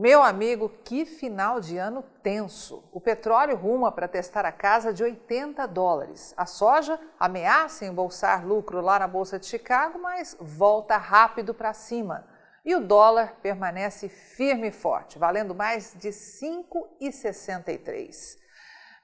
Meu amigo, que final de ano tenso. O petróleo ruma para testar a casa de 80 dólares. A soja ameaça embolsar lucro lá na Bolsa de Chicago, mas volta rápido para cima. E o dólar permanece firme e forte, valendo mais de 5,63.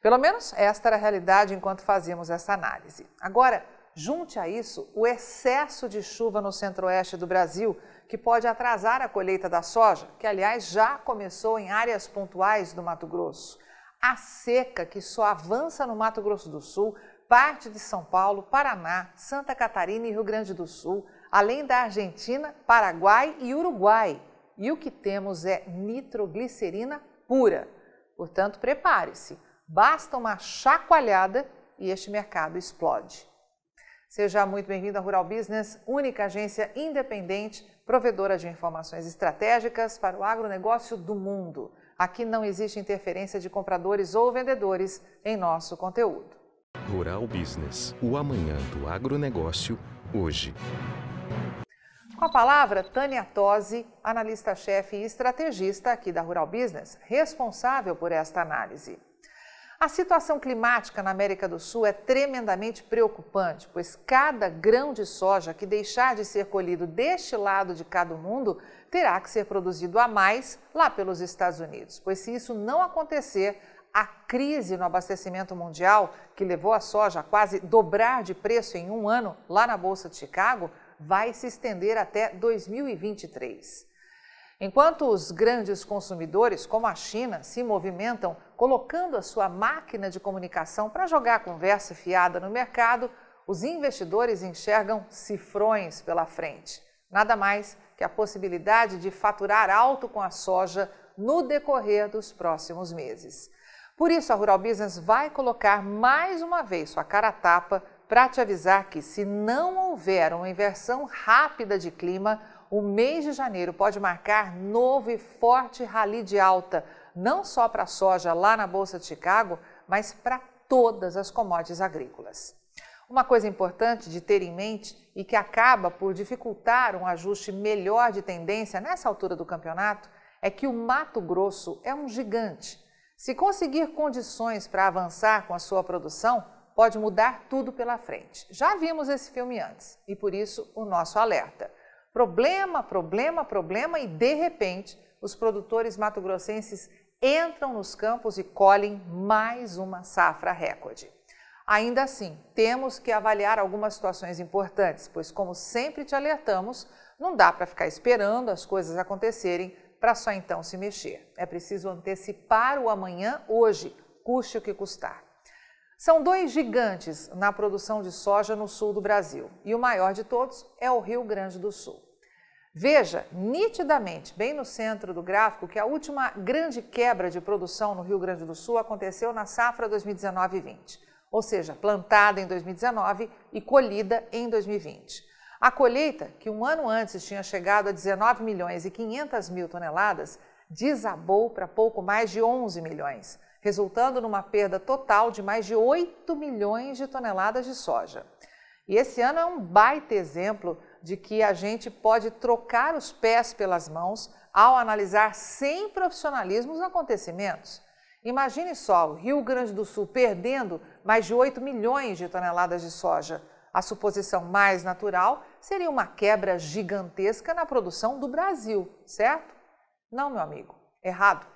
Pelo menos esta era a realidade enquanto fazíamos essa análise. Agora, junte a isso o excesso de chuva no centro-oeste do Brasil, que pode atrasar a colheita da soja, que aliás já começou em áreas pontuais do Mato Grosso. A seca que só avança no Mato Grosso do Sul, parte de São Paulo, Paraná, Santa Catarina e Rio Grande do Sul, além da Argentina, Paraguai e Uruguai. E o que temos é nitroglicerina pura. Portanto, prepare-se. Basta uma chacoalhada e este mercado explode. Seja muito bem-vindo à Rural Business, única agência independente, provedora de informações estratégicas para o agronegócio do mundo. Aqui não existe interferência de compradores ou vendedores em nosso conteúdo. Rural Business, o amanhã do agronegócio, hoje. Com a palavra, Tânia Tosi, analista-chefe e estrategista aqui da Rural Business, responsável por esta análise. A situação climática na América do Sul é tremendamente preocupante, pois cada grão de soja que deixar de ser colhido deste lado de cada mundo terá que ser produzido a mais lá pelos Estados Unidos, pois se isso não acontecer, a crise no abastecimento mundial, que levou a soja a quase dobrar de preço em um ano lá na Bolsa de Chicago, vai se estender até 2023. Enquanto os grandes consumidores, como a China, se movimentam colocando a sua máquina de comunicação para jogar a conversa fiada no mercado, os investidores enxergam cifrões pela frente. Nada mais que a possibilidade de faturar alto com a soja no decorrer dos próximos meses. Por isso, a Rural Business vai colocar mais uma vez sua cara a tapa para te avisar que, se não houver uma inversão rápida de clima, o mês de janeiro pode marcar novo e forte rally de alta, não só para a soja lá na Bolsa de Chicago, mas para todas as commodities agrícolas. Uma coisa importante de ter em mente e que acaba por dificultar um ajuste melhor de tendência nessa altura do campeonato é que o Mato Grosso é um gigante. Se conseguir condições para avançar com a sua produção, pode mudar tudo pela frente. Já vimos esse filme antes e por isso o nosso alerta. Problema, problema, problema e de repente os produtores mato-grossenses entram nos campos e colhem mais uma safra recorde. Ainda assim, temos que avaliar algumas situações importantes, pois, como sempre te alertamos, não dá para ficar esperando as coisas acontecerem para só então se mexer. É preciso antecipar o amanhã hoje, custe o que custar. São dois gigantes na produção de soja no sul do Brasil e o maior de todos é o Rio Grande do Sul. Veja nitidamente, bem no centro do gráfico, que a última grande quebra de produção no Rio Grande do Sul aconteceu na safra 2019-20, ou seja, plantada em 2019 e colhida em 2020. A colheita, que um ano antes tinha chegado a 19 milhões e 500 mil toneladas, desabou para pouco mais de 11 milhões, resultando numa perda total de mais de 8 milhões de toneladas de soja. E esse ano é um baita exemplo de que a gente pode trocar os pés pelas mãos ao analisar sem profissionalismo os acontecimentos. Imagine só o Rio Grande do Sul perdendo mais de 8 milhões de toneladas de soja. A suposição mais natural seria uma quebra gigantesca na produção do Brasil, certo? Não, meu amigo, errado.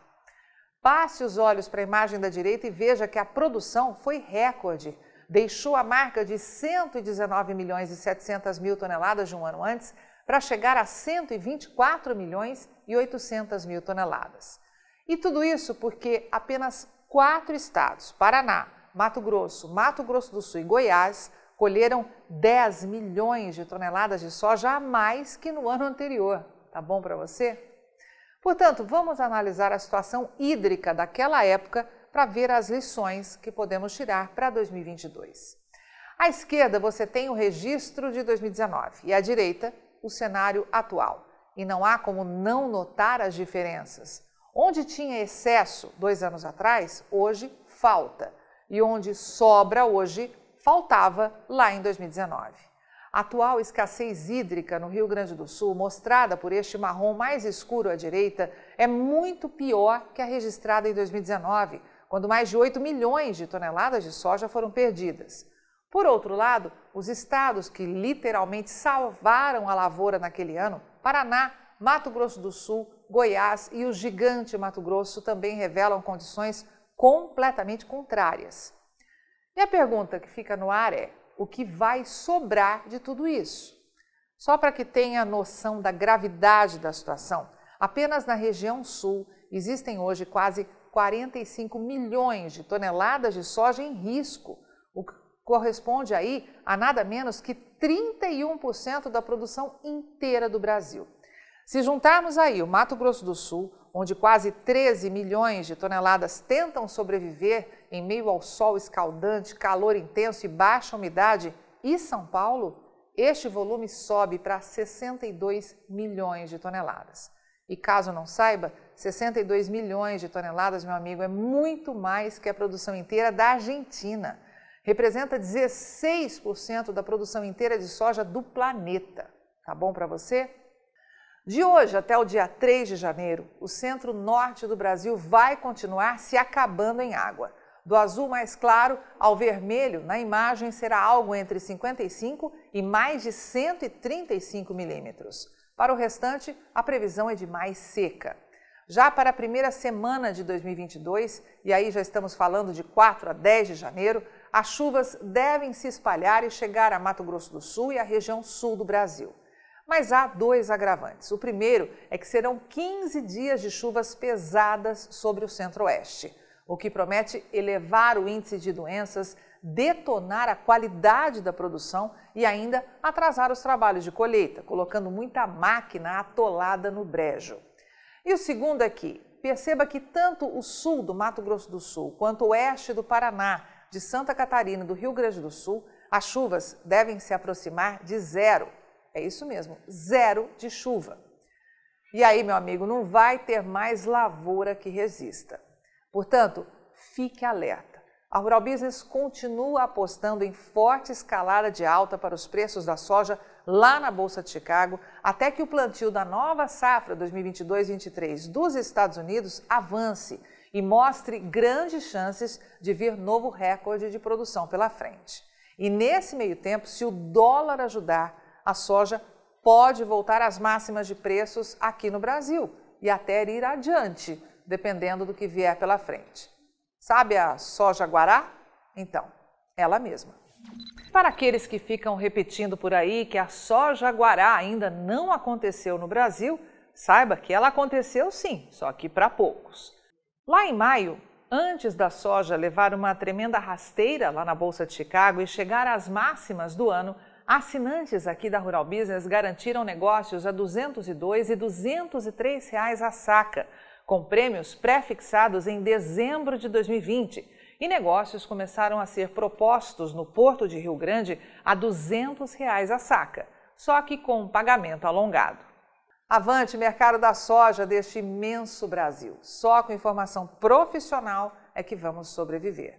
Passe os olhos para a imagem da direita e veja que a produção foi recorde deixou a marca de 119 milhões e 700 mil toneladas de um ano antes para chegar a 124 milhões e 800 mil toneladas. E tudo isso porque apenas quatro estados, Paraná, Mato Grosso, Mato Grosso do Sul e Goiás, colheram 10 milhões de toneladas de soja a mais que no ano anterior. Tá bom para você? Portanto, vamos analisar a situação hídrica daquela época para ver as lições que podemos tirar para 2022. À esquerda você tem o registro de 2019 e à direita o cenário atual. E não há como não notar as diferenças. Onde tinha excesso dois anos atrás, hoje falta. E onde sobra hoje, faltava lá em 2019. A atual escassez hídrica no Rio Grande do Sul, mostrada por este marrom mais escuro à direita, é muito pior que a registrada em 2019, quando mais de 8 milhões de toneladas de soja foram perdidas. Por outro lado, os estados que literalmente salvaram a lavoura naquele ano, Paraná, Mato Grosso do Sul, Goiás e o gigante Mato Grosso também revelam condições completamente contrárias. E a pergunta que fica no ar é: o que vai sobrar de tudo isso? Só para que tenha noção da gravidade da situação, apenas na região sul existem hoje quase 45 milhões de toneladas de soja em risco, o que corresponde aí a nada menos que 31% da produção inteira do Brasil. Se juntarmos aí o Mato Grosso do Sul, onde quase 13 milhões de toneladas tentam sobreviver em meio ao sol escaldante, calor intenso e baixa umidade, e São Paulo, este volume sobe para 62 milhões de toneladas. E caso não saiba, 62 milhões de toneladas, meu amigo, é muito mais que a produção inteira da Argentina. Representa 16% da produção inteira de soja do planeta. Tá bom para você? De hoje até o dia 3 de janeiro, o centro-norte do Brasil vai continuar se acabando em água. Do azul mais claro ao vermelho, na imagem será algo entre 55 e mais de 135 milímetros. Para o restante, a previsão é de mais seca. Já para a primeira semana de 2022, e aí já estamos falando de 4 a 10 de janeiro, as chuvas devem se espalhar e chegar a Mato Grosso do Sul e a região sul do Brasil. Mas há dois agravantes. O primeiro é que serão 15 dias de chuvas pesadas sobre o centro-oeste, o que promete elevar o índice de doenças, detonar a qualidade da produção e ainda atrasar os trabalhos de colheita, colocando muita máquina atolada no brejo. E o segundo é que perceba que tanto o sul do Mato Grosso do Sul quanto o oeste do Paraná, de Santa Catarina e do Rio Grande do Sul, as chuvas devem se aproximar de zero. É isso mesmo, zero de chuva. E aí, meu amigo, não vai ter mais lavoura que resista. Portanto, fique alerta. A Rural Business continua apostando em forte escalada de alta para os preços da soja lá na Bolsa de Chicago, até que o plantio da nova safra 2022-23 dos Estados Unidos avance e mostre grandes chances de vir novo recorde de produção pela frente. E nesse meio tempo, se o dólar ajudar, a soja pode voltar às máximas de preços aqui no Brasil e até ir adiante, dependendo do que vier pela frente. Sabe a soja guará? Então, ela mesma. Para aqueles que ficam repetindo por aí que a soja guará ainda não aconteceu no Brasil, saiba que ela aconteceu sim, só que para poucos. Lá em maio, antes da soja levar uma tremenda rasteira lá na Bolsa de Chicago e chegar às máximas do ano, assinantes aqui da Rural Business garantiram negócios a R$ 202 e 203 reais a saca, com prêmios pré-fixados em dezembro de 2020. E negócios começaram a ser propostos no Porto de Rio Grande a 200 reais a saca, só que com pagamento alongado. Avante mercado da soja deste imenso Brasil. Só com informação profissional é que vamos sobreviver.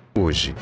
hoje.